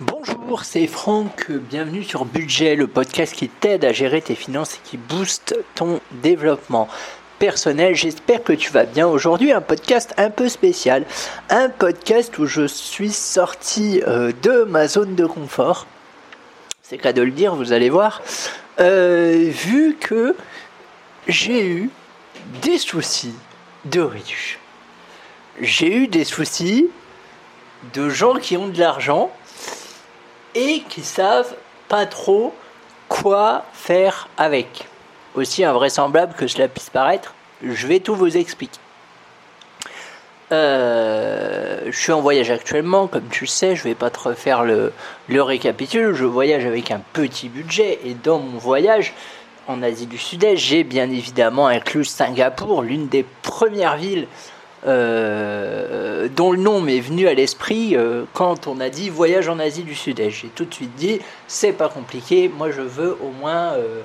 Bonjour, c'est Franck, bienvenue sur Budget, le podcast qui t'aide à gérer tes finances et qui booste ton développement personnel. J'espère que tu vas bien. Aujourd'hui, un podcast un peu spécial, un podcast où je suis sorti euh, de ma zone de confort. C'est cas de le dire, vous allez voir. Euh, vu que j'ai eu des soucis de riches. J'ai eu des soucis de gens qui ont de l'argent et qui savent pas trop quoi faire avec. Aussi invraisemblable que cela puisse paraître, je vais tout vous expliquer. Euh, je suis en voyage actuellement, comme tu sais, je vais pas te refaire le, le récapitule. Je voyage avec un petit budget et dans mon voyage en Asie du Sud-Est, j'ai bien évidemment inclus Singapour, l'une des premières villes euh, dont le nom m'est venu à l'esprit euh, quand on a dit voyage en Asie du Sud-Est. J'ai tout de suite dit c'est pas compliqué, moi je veux au moins euh,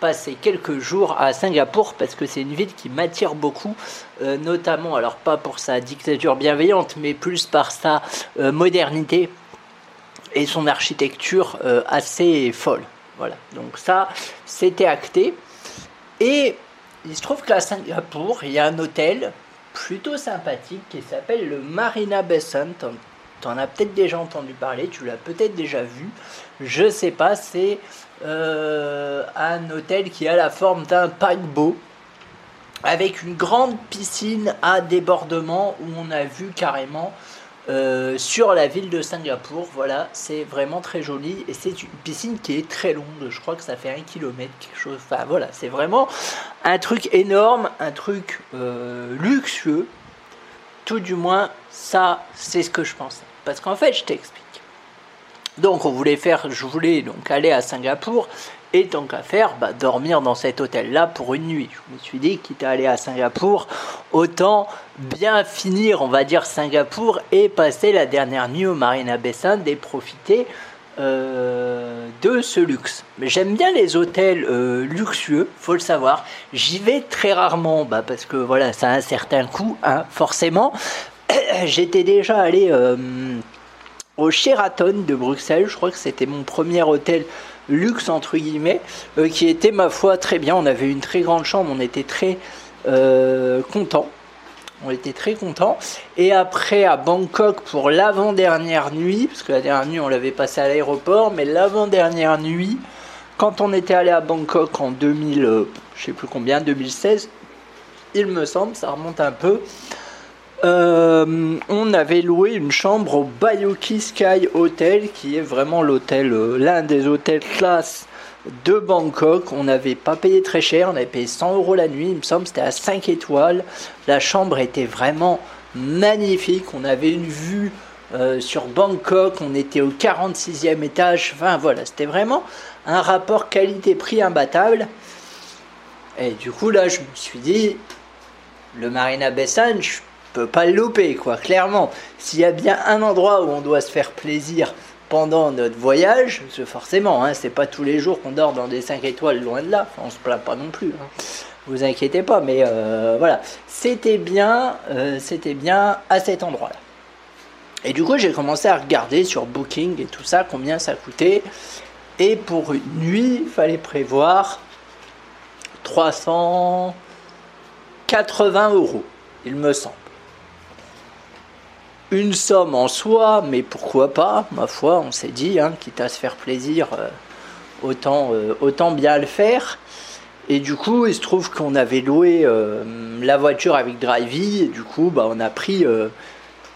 passer quelques jours à Singapour parce que c'est une ville qui m'attire beaucoup, notamment alors pas pour sa dictature bienveillante, mais plus par sa modernité et son architecture assez folle. Voilà, donc ça c'était acté. Et il se trouve qu'à Singapour, il y a un hôtel plutôt sympathique qui s'appelle le Marina Bay Sun. T'en as peut-être déjà entendu parler, tu l'as peut-être déjà vu. Je sais pas, c'est euh, un hôtel qui a la forme d'un paquebot avec une grande piscine à débordement où on a vu carrément euh, sur la ville de Singapour. Voilà, c'est vraiment très joli et c'est une piscine qui est très longue. Je crois que ça fait un kilomètre, quelque chose. Enfin voilà, c'est vraiment un truc énorme, un truc euh, luxueux. Tout du moins, ça, c'est ce que je pensais. Parce qu'en fait, je t'explique. Donc, on voulait faire, je voulais donc aller à Singapour et tant qu'à faire, bah, dormir dans cet hôtel-là pour une nuit. Je me suis dit, quitte à aller à Singapour, autant bien finir, on va dire, Singapour et passer la dernière nuit au Marina Bay Sands et profiter euh, de ce luxe. J'aime bien les hôtels euh, luxueux, faut le savoir. J'y vais très rarement, bah, parce que voilà, ça a un certain coût, hein, forcément. J'étais déjà allé euh, au Sheraton de Bruxelles, je crois que c'était mon premier hôtel luxe entre guillemets, euh, qui était ma foi très bien. On avait une très grande chambre, on était très euh, content. On était très content. Et après à Bangkok pour l'avant-dernière nuit, parce que la dernière nuit on l'avait passé à l'aéroport, mais l'avant-dernière nuit, quand on était allé à Bangkok en 2000, euh, je sais plus combien, 2016, il me semble, ça remonte un peu. Euh, on avait loué une chambre au Bayoki Sky Hotel, qui est vraiment l'hôtel, euh, l'un des hôtels classe de Bangkok. On n'avait pas payé très cher, on avait payé 100 euros la nuit, il me semble, c'était à 5 étoiles. La chambre était vraiment magnifique, on avait une vue euh, sur Bangkok, on était au 46e étage, enfin voilà, c'était vraiment un rapport qualité-prix imbattable. Et du coup, là, je me suis dit, le Marina Bay Sands, peut pas le louper, quoi, clairement. S'il y a bien un endroit où on doit se faire plaisir pendant notre voyage, forcément, hein, c'est pas tous les jours qu'on dort dans des 5 étoiles, loin de là, enfin, on se plaint pas non plus. Hein. Vous inquiétez pas, mais euh, voilà, c'était bien, euh, c'était bien à cet endroit-là. Et du coup, j'ai commencé à regarder sur Booking et tout ça combien ça coûtait. Et pour une nuit, il fallait prévoir 380 euros, il me semble une somme en soi, mais pourquoi pas, ma foi, on s'est dit, hein, quitte à se faire plaisir, euh, autant, euh, autant bien le faire. Et du coup, il se trouve qu'on avait loué euh, la voiture avec Drivey, et du coup, bah, on a pris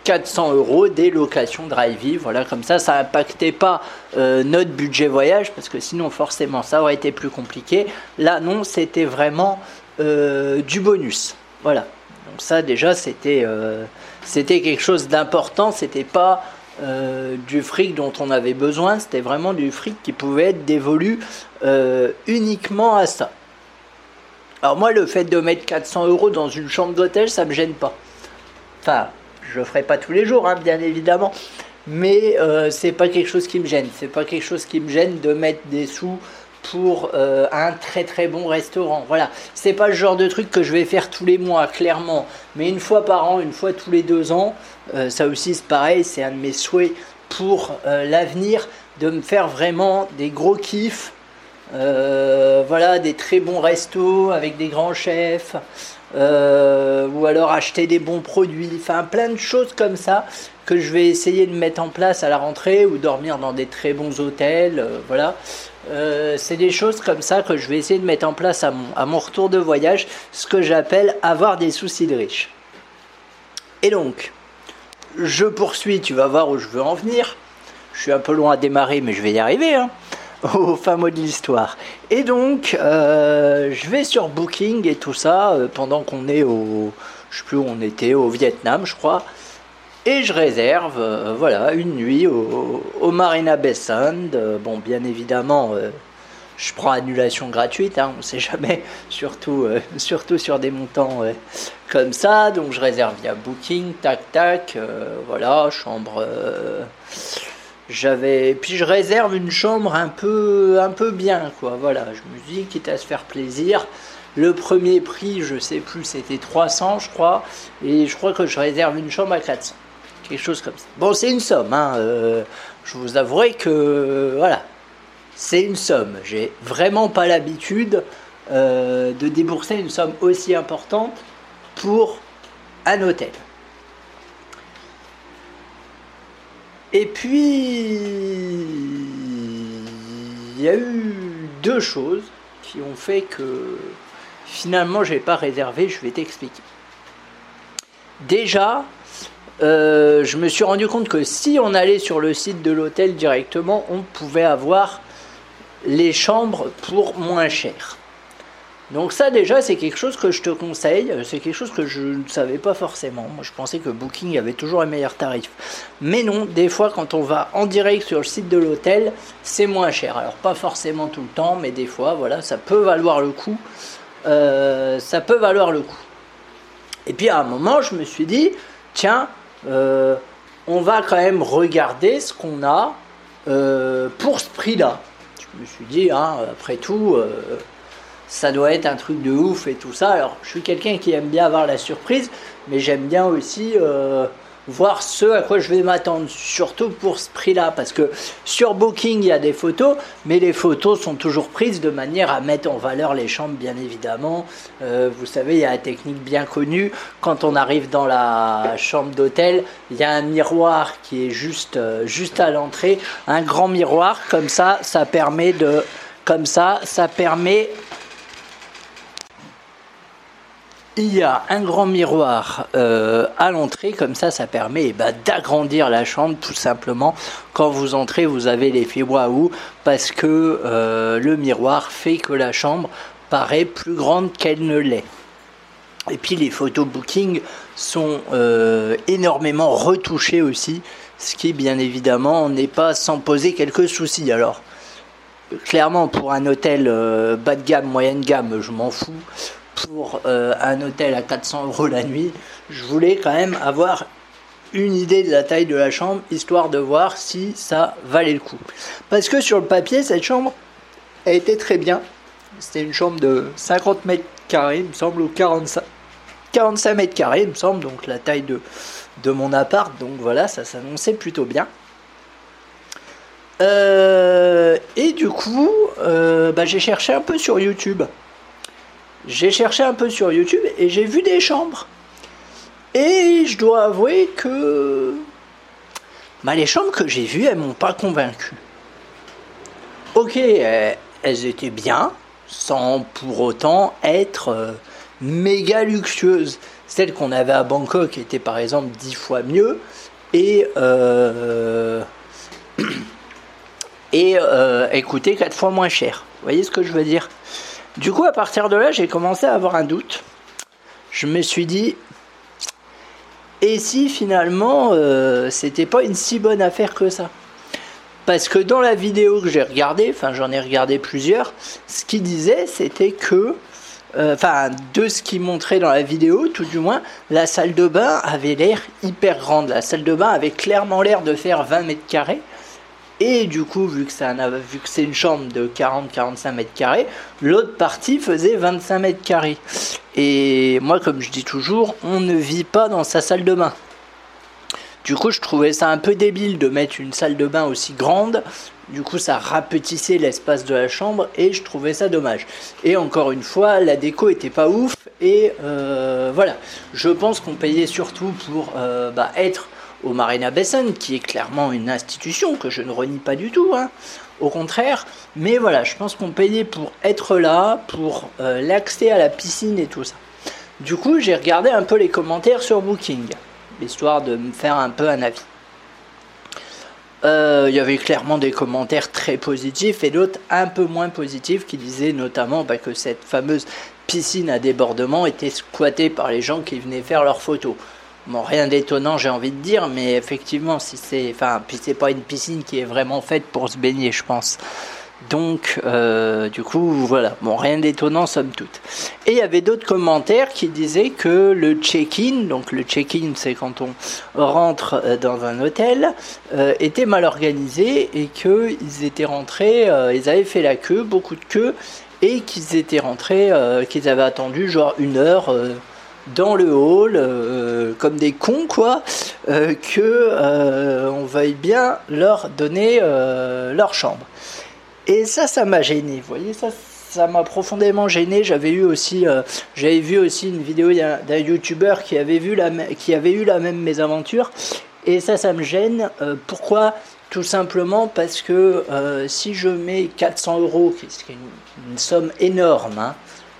400 euros des locations Drivey. Voilà, comme ça, ça n'impactait pas notre budget voyage, parce que sinon, forcément, ça aurait été plus compliqué. Là, non, c'était vraiment du bonus. Voilà. Donc ça, déjà, c'était c'était quelque chose d'important, c'était pas euh, du fric dont on avait besoin, c'était vraiment du fric qui pouvait être dévolu euh, uniquement à ça. Alors moi, le fait de mettre 400 euros dans une chambre d'hôtel, ça me gêne pas. Enfin, je le ferai pas tous les jours, hein, bien évidemment, mais euh, c'est pas quelque chose qui me gêne. C'est pas quelque chose qui me gêne de mettre des sous pour euh, un très très bon restaurant. Voilà, c'est pas le genre de truc que je vais faire tous les mois, clairement, mais une fois par an, une fois tous les deux ans, euh, ça aussi c'est pareil, c'est un de mes souhaits pour l'avenir de me faire vraiment des gros kiffs. voilà, des très bons restos avec des grands chefs, ou alors acheter des bons produits, enfin plein de choses comme ça que je vais essayer de mettre en place à la rentrée ou dormir dans des très bons hôtels, voilà. Euh, c'est des choses comme ça que je vais essayer de mettre en place à mon, retour de voyage, ce que j'appelle avoir des soucis de riche. Et donc, je poursuis, tu vas voir où je veux en venir. Je suis un peu loin à démarrer, mais je vais y arriver, hein, au fin mot de l'histoire. Et donc, euh, je vais sur Booking et tout ça, euh, pendant qu'on est au, je sais plus où on était, au Vietnam, je crois. Et je réserve euh, voilà, une nuit au, Marina Bay Sand. Euh, bon, bien évidemment, euh, je prends annulation gratuite, hein, on ne sait jamais, surtout, surtout sur des montants comme ça. Donc je réserve via Booking, tac tac, voilà, chambre. j'avais puis je réserve une chambre un peu un peu bien quoi voilà je me dis quitte à se faire plaisir le premier prix je sais plus c'était 300 je crois et je crois que je réserve une chambre à 400 quelque chose comme ça. Bon, c'est une somme, hein, euh, je vous avouerai que voilà, c'est une somme. J'ai vraiment pas l'habitude euh, de débourser une somme aussi importante pour un hôtel. Et puis, il y a eu deux choses qui ont fait que finalement je n'ai pas réservé, je vais t'expliquer. Déjà, euh, je me suis rendu compte que si on allait sur le site de l'hôtel directement, on pouvait avoir les chambres pour moins cher. Donc ça déjà c'est quelque chose que je te conseille, c'est quelque chose que je ne savais pas forcément. Moi je pensais que Booking avait toujours un meilleur tarif. Mais non, des fois quand on va en direct sur le site de l'hôtel, c'est moins cher. Alors pas forcément tout le temps, mais des fois voilà, ça peut valoir le coup. Euh, ça peut valoir le coup. Et puis à un moment je me suis dit, tiens, euh, on va quand même regarder ce qu'on a euh, pour ce prix-là. Je me suis dit, hein, après tout, euh, ça doit être un truc de ouf et tout ça. Alors, je suis quelqu'un qui aime bien avoir la surprise, mais j'aime bien aussi voir ce à quoi je vais m'attendre, surtout pour ce prix-là, parce que sur Booking, il y a des photos, mais les photos sont toujours prises de manière à mettre en valeur les chambres, bien évidemment. Euh, vous savez, il y a la technique bien connue, quand on arrive dans la chambre d'hôtel, il y a un miroir qui est juste, euh, juste à l'entrée, un grand miroir, comme ça, ça permet de... Comme ça, ça permet il y a un grand miroir euh, à l'entrée, comme ça, ça permet eh ben, d'agrandir la chambre tout simplement. Quand vous entrez, vous avez l'effet waouh parce que euh, le miroir fait que la chambre paraît plus grande qu'elle ne l'est. Et puis les photos booking sont euh, énormément retouchées aussi, ce qui bien évidemment n'est pas sans poser quelques soucis. Alors clairement pour un hôtel bas de gamme, moyenne gamme, je m'en fous pour euh, un hôtel à 400 euros la nuit, je voulais quand même avoir une idée de la taille de la chambre, histoire de voir si ça valait le coup. Parce que sur le papier, cette chambre, elle était très bien. C'était une chambre de 50 mètres carrés, il me semble, ou 45, 45 mètres carrés, il me semble, donc la taille de, de mon appart. Donc voilà, ça s'annonçait plutôt bien. Euh, et du coup, euh, bah, j'ai cherché un peu sur YouTube j'ai cherché un peu sur YouTube et j'ai vu des chambres. Et je dois avouer que bah, les chambres que j'ai vues, elles m'ont pas convaincu. Ok, elles étaient bien, sans pour autant être euh, méga luxueuses. Celles qu'on avait à Bangkok étaient par exemple dix fois mieux et euh, et euh, quatre fois moins cher. Vous voyez ce que je veux dire? Du coup, à partir de là, j'ai commencé à avoir un doute. Je me suis dit, et si finalement, euh, c'était pas une si bonne affaire que ça? Parce que dans la vidéo que j'ai regardée, enfin j'en ai regardé plusieurs, ce qu'il disait, c'était que, euh, enfin, de ce qu'il montrait dans la vidéo, tout du moins, la salle de bain avait l'air hyper grande. La salle de bain avait clairement l'air de faire 20 mètres carrés. Et du coup, vu que c'est une chambre de 40-45 mètres carrés, l'autre partie faisait 25 mètres carrés. Et moi, comme je dis toujours, on ne vit pas dans sa salle de bain. Du coup, je trouvais ça un peu débile de mettre une salle de bain aussi grande. Du coup, ça rapetissait l'espace de la chambre et je trouvais ça dommage. Et encore une fois, la déco était pas ouf. Et euh, voilà, je pense qu'on payait surtout pour euh, bah, être au Marina Besson, qui est clairement une institution que je ne renie pas du tout. Hein. Au contraire, mais voilà, je pense qu'on payait pour être là, pour euh, l'accès à la piscine et tout ça. Du coup, j'ai regardé un peu les commentaires sur Booking, histoire de me faire un peu un avis. Euh, il y avait clairement des commentaires très positifs et d'autres un peu moins positifs qui disaient notamment bah, que cette fameuse piscine à débordement était squattée par les gens qui venaient faire leurs photos. Bon, rien d'étonnant, j'ai envie de dire, mais effectivement, si c'est, enfin, pas une piscine qui est vraiment faite pour se baigner, je pense. Donc, euh, du coup, voilà. Bon, rien d'étonnant, somme toute. Et il y avait d'autres commentaires qui disaient que le check-in, donc le check-in, c'est quand on rentre euh, dans un hôtel, euh, était mal organisé et qu'ils étaient rentrés, ils avaient fait la queue, beaucoup de queue, et qu'ils étaient rentrés, qu'ils avaient attendu genre une heure dans le hall euh, comme des cons quoi euh, que euh, on veuille bien leur donner leur chambre. Et ça ça m'a gêné vous voyez ça ça m'a profondément gêné. J'avais eu aussi j'avais vu aussi une vidéo d'un youtubeur qui avait vu la qui avait eu la même mésaventure. Et ça ça me gêne. Pourquoi? Tout simplement parce que si je mets 400 euros qui est une, une somme énorme hein,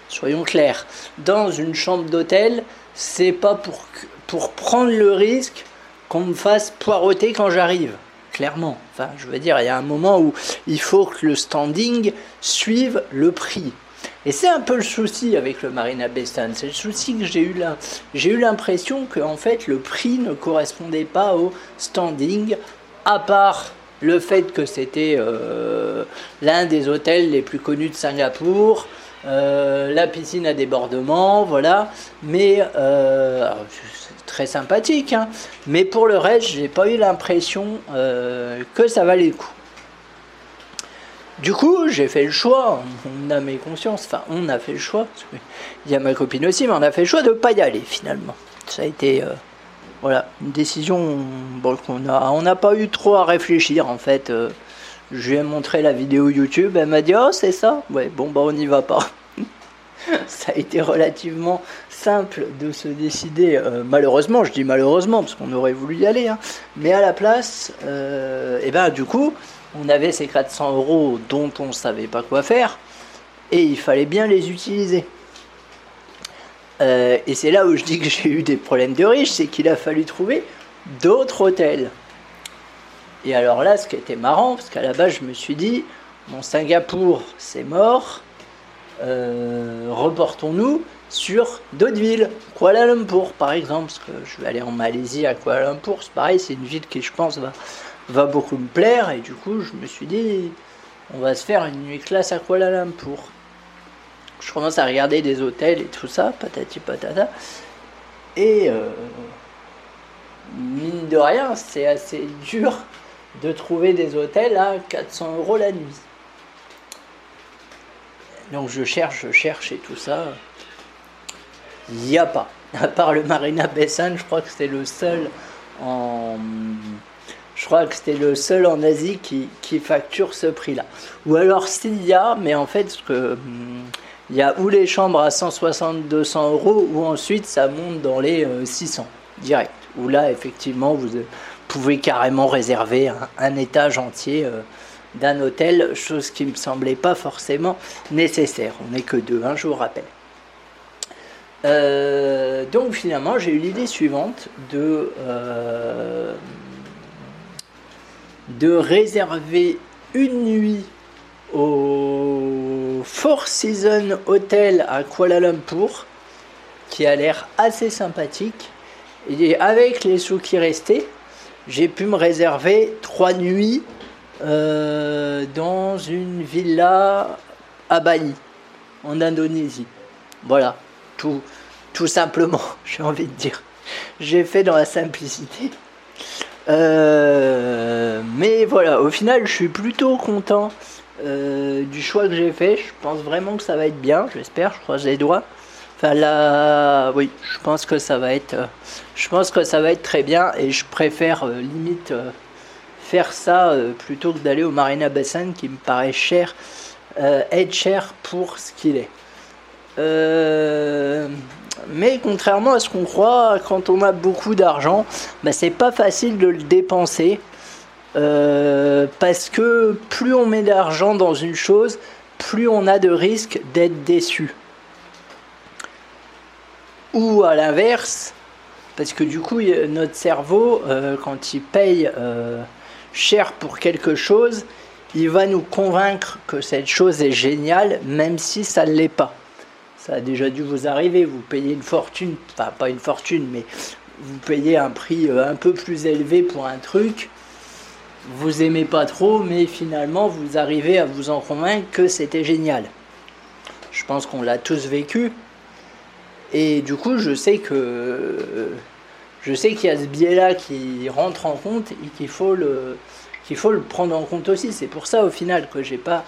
soyons clairs, dans une chambre d'hôtel, c'est pas pour, pour prendre le risque qu'on me fasse poireauter quand j'arrive. Clairement. Enfin, je veux dire, il y a un moment où il faut que le standing suive le prix. Et c'est un peu le souci avec le Marina Bay C'est le souci que j'ai eu là. J'ai eu l'impression que en fait le prix ne correspondait pas au standing, à part le fait que c'était euh, l'un des hôtels les plus connus de Singapour, euh, la piscine à débordement, voilà. Mais euh, très sympathique, hein. mais pour le reste, j'ai pas eu l'impression euh, que ça valait le coup. Du coup, j'ai fait le choix, on a mes consciences, enfin on a fait le choix, il y a ma copine aussi, mais on a fait le choix de pas y aller finalement. Ça a été voilà, une décision qu'on a, on n'a pas eu trop à réfléchir en fait. Je lui ai montré la vidéo YouTube, elle m'a dit Oh, c'est ça Ouais, bon, bah on n'y va pas. ça a été relativement simple de se décider, euh, malheureusement, je dis malheureusement, parce qu'on aurait voulu y aller, hein. mais à la place, et euh, eh ben du coup, on avait ces 400 euros dont on ne savait pas quoi faire, et il fallait bien les utiliser. Euh, et c'est là où je dis que j'ai eu des problèmes de riches, c'est qu'il a fallu trouver d'autres hôtels. Et alors là, ce qui était marrant, parce qu'à la base, je me suis dit, mon Singapour, c'est mort, euh, reportons-nous sur d'autres villes, Kuala Lumpur par exemple, parce que je vais aller en Malaisie à Kuala Lumpur, c'est pareil, c'est une ville qui je pense va, va beaucoup me plaire, et du coup, je me suis dit, on va se faire une nuit classe à Kuala Lumpur. Je commence à regarder des hôtels et tout ça, patati patata, et euh, mine de rien, c'est assez dur de trouver des hôtels à 400 euros la nuit. Donc je cherche, je cherche et tout ça. Il n'y a pas. À part le Marina Bessan, je crois que c'était le seul en. Je crois le seul en Asie qui, facture ce prix-là. Ou alors s'il y a, mais en fait, hum, il y a ou les chambres à 160-200 euros, ou ensuite ça monte dans les 600 euh, direct. Où là, effectivement, vous, carrément réserver un, étage entier euh, d'un hôtel, chose qui me semblait pas forcément nécessaire. On n'est que deux, hein, je vous rappelle. Donc finalement, j'ai eu l'idée suivante de, euh, de réserver une nuit au Four Seasons Hotel à Kuala Lumpur, qui a l'air assez sympathique. Et avec les sous qui restaient, j'ai pu me réserver trois nuits euh, dans une villa à Bali, en Indonésie. Voilà, tout, tout simplement, j'ai envie de dire. J'ai fait dans la simplicité. Euh, mais voilà, au final, je suis plutôt content euh, du choix que j'ai fait. Je pense vraiment que ça va être bien, j'espère, je croise les doigts. Enfin là, oui, je pense que ça va être, je pense que ça va être très bien et je préfère limite faire ça plutôt que d'aller au Marina Bassin qui me paraît cher, être cher pour ce qu'il est. mais contrairement à ce qu'on croit, quand on a beaucoup d'argent, bah, c'est pas facile de le dépenser. Euh, parce que plus on met d'argent dans une chose, plus on a de risques d'être déçu. Ou à l'inverse, parce que du coup, notre cerveau, euh, quand il paye euh, cher pour quelque chose, il va nous convaincre que cette chose est géniale, même si ça ne l'est pas. Ça a déjà dû vous arriver, vous payez une fortune, enfin pas une fortune, mais vous payez un prix un peu plus élevé pour un truc, vous aimez pas trop, mais finalement vous arrivez à vous en convaincre que c'était génial. Je pense qu'on l'a tous vécu. Et du coup, je sais que je sais qu'il y a ce biais-là qui rentre en compte et qu'il faut le qu'il faut le prendre en compte aussi. C'est pour ça au final que j'ai pas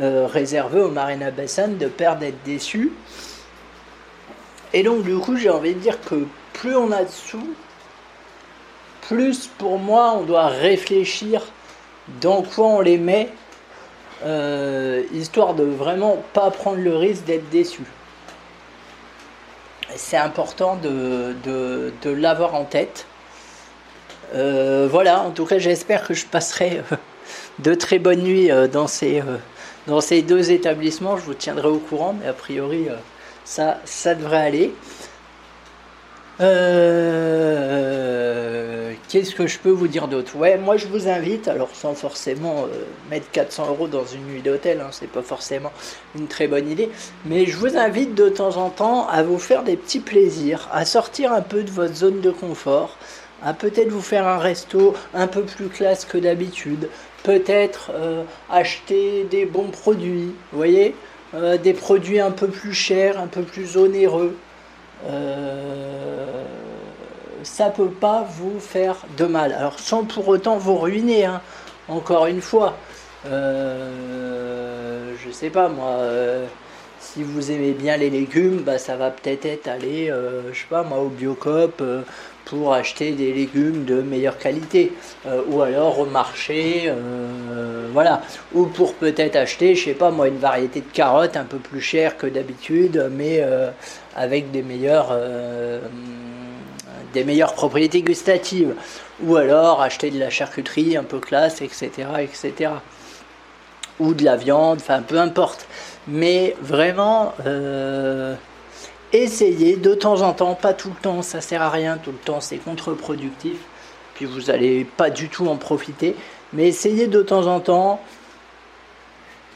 euh, réservé au Marina Bassan de peur d'être déçu. Et donc du coup, j'ai envie de dire que plus on a de sous, plus pour moi on doit réfléchir dans quoi on les met, euh, histoire de vraiment pas prendre le risque d'être déçu. C'est important de, de, l'avoir en tête. Euh, voilà, en tout cas j'espère que je passerai euh, de très bonnes nuits dans ces, dans ces deux établissements. Je vous tiendrai au courant, mais a priori ça, ça devrait aller. Euh, qu'est-ce que je peux vous dire d'autre? Ouais, moi je vous invite, alors sans forcément euh, mettre 400 euros dans une nuit d'hôtel, hein, c'est pas forcément une très bonne idée, mais je vous invite de temps en temps à vous faire des petits plaisirs, à sortir un peu de votre zone de confort, à peut-être vous faire un resto un peu plus classe que d'habitude, peut-être euh, acheter des bons produits, vous voyez, des produits un peu plus chers, un peu plus onéreux. Euh, ça peut pas vous faire de mal. Alors sans pour autant vous ruiner, hein. encore une fois. Euh, je sais pas moi. Euh, si vous aimez bien les légumes, bah, ça va peut-être être aller, je sais pas moi, au Biocop pour acheter des légumes de meilleure qualité, euh, ou alors au marché, euh, voilà, ou pour peut-être acheter, je sais pas moi, une variété de carottes un peu plus chère que d'habitude, mais euh, avec des meilleures, des meilleures propriétés gustatives, ou alors acheter de la charcuterie un peu classe, etc., etc., ou de la viande, enfin peu importe, mais vraiment essayez de temps en temps, pas tout le temps, ça sert à rien, tout le temps c'est contre-productif, puis vous n'allez pas du tout en profiter, mais essayez de temps en temps,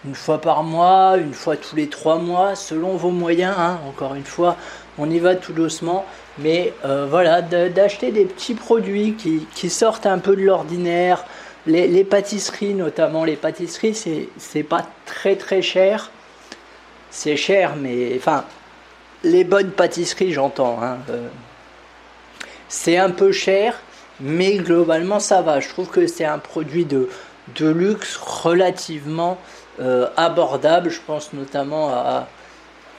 une fois par mois, une fois tous les trois mois, selon vos moyens, hein. encore une fois, on y va tout doucement, mais euh, voilà, d'acheter des petits produits qui, sortent un peu de l'ordinaire, les, pâtisseries notamment, les pâtisseries c'est pas très très cher, c'est cher, mais enfin les bonnes pâtisseries, j'entends. Hein, euh, c'est un peu cher, mais globalement ça va. Je trouve que c'est un produit de, de luxe relativement euh, abordable. Je pense notamment à,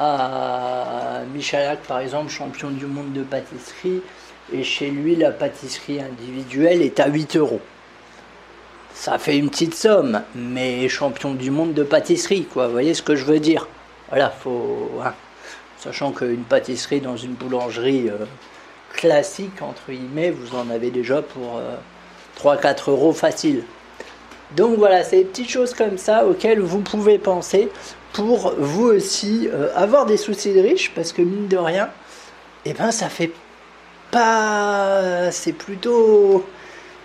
à Michalak, par exemple, champion du monde de pâtisserie. Et chez lui, la pâtisserie individuelle est à 8 euros. Ça fait une petite somme, mais champion du monde de pâtisserie, quoi. Vous voyez ce que je veux dire? Voilà, faut. Hein. Sachant qu'une pâtisserie dans une boulangerie euh, classique, entre guillemets, vous en avez déjà pour 3-4 euh, euros facile. Donc voilà, c'est des petites choses comme ça auxquelles vous pouvez penser pour vous aussi euh, avoir des soucis de riche, parce que mine de rien, eh ben ça fait pas. C'est plutôt.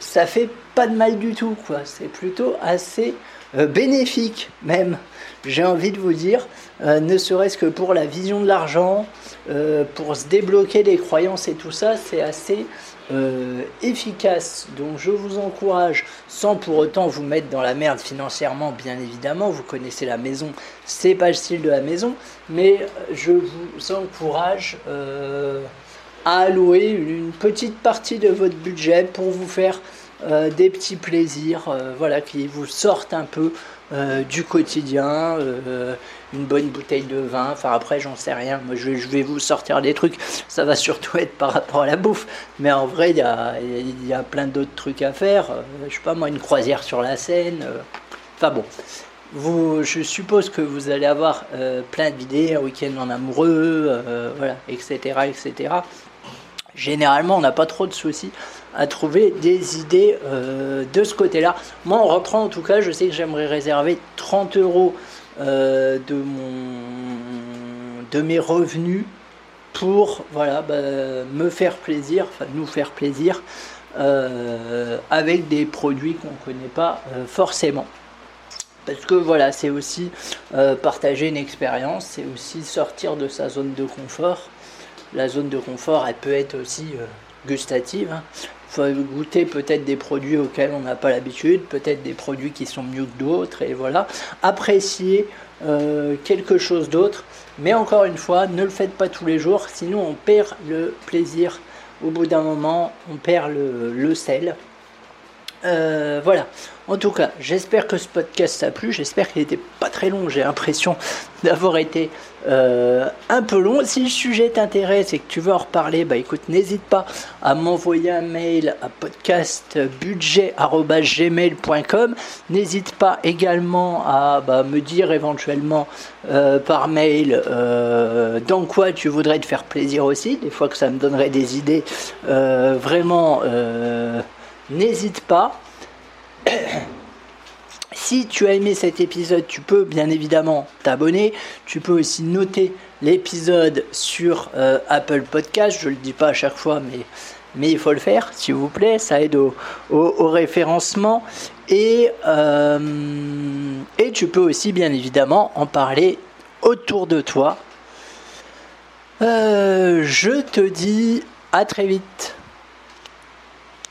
Ça fait pas de mal du tout, quoi. C'est plutôt assez bénéfique, même j'ai envie de vous dire, euh, ne serait-ce que pour la vision de l'argent, euh, pour se débloquer les croyances et tout ça, c'est assez euh, efficace. Donc je vous encourage, sans pour autant vous mettre dans la merde financièrement, bien évidemment, vous connaissez la maison, c'est pas le style de la maison, mais je vous encourage à allouer une petite partie de votre budget pour vous faire des petits plaisirs, voilà, qui vous sortent un peu du quotidien, une bonne bouteille de vin, enfin après j'en sais rien, moi je, vais vous sortir des trucs, ça va surtout être par rapport à la bouffe, mais en vrai il y a, y a, plein d'autres trucs à faire, je sais pas moi une croisière sur la Seine, enfin bon, vous, je suppose que vous allez avoir euh, plein d'idées, un week-end en amoureux, euh, voilà, etc., etc. Généralement, on n'a pas trop de soucis à trouver des idées euh, de ce côté-là. Moi, en rentrant, en tout cas, je sais que j'aimerais réserver 30 euros de, mon, de mes revenus pour voilà, bah, me faire plaisir, enfin nous faire plaisir, avec des produits qu'on ne connaît pas forcément. Parce que voilà, c'est aussi euh, partager une expérience, c'est aussi sortir de sa zone de confort. La zone de confort, elle peut être aussi euh, gustative. Hein. faut goûter peut-être des produits auxquels on n'a pas l'habitude, peut-être des produits qui sont mieux que d'autres, et voilà. Apprécier euh, quelque chose d'autre. Mais encore une fois, ne le faites pas tous les jours, sinon on perd le plaisir. Au bout d'un moment, on perd le sel. Euh, voilà. En tout cas, j'espère que ce podcast t'a plu. J'espère qu'il n'était pas très long. J'ai l'impression d'avoir été euh, un peu long. Si le sujet t'intéresse et que tu veux en reparler, bah écoute, n'hésite pas à m'envoyer un mail à podcastbudget.gmail.com. N'hésite pas également à bah, me dire éventuellement euh, par mail dans quoi tu voudrais te faire plaisir aussi. Des fois que ça me donnerait des idées vraiment n'hésite pas. Si tu as aimé cet épisode, tu peux bien évidemment t'abonner. Tu peux aussi noter l'épisode sur euh, Apple Podcast. Je ne le dis pas à chaque fois, mais, il faut le faire, s'il vous plaît. Ça aide au, référencement. Et, euh, et tu peux aussi bien évidemment en parler autour de toi. Euh, je te dis à très vite.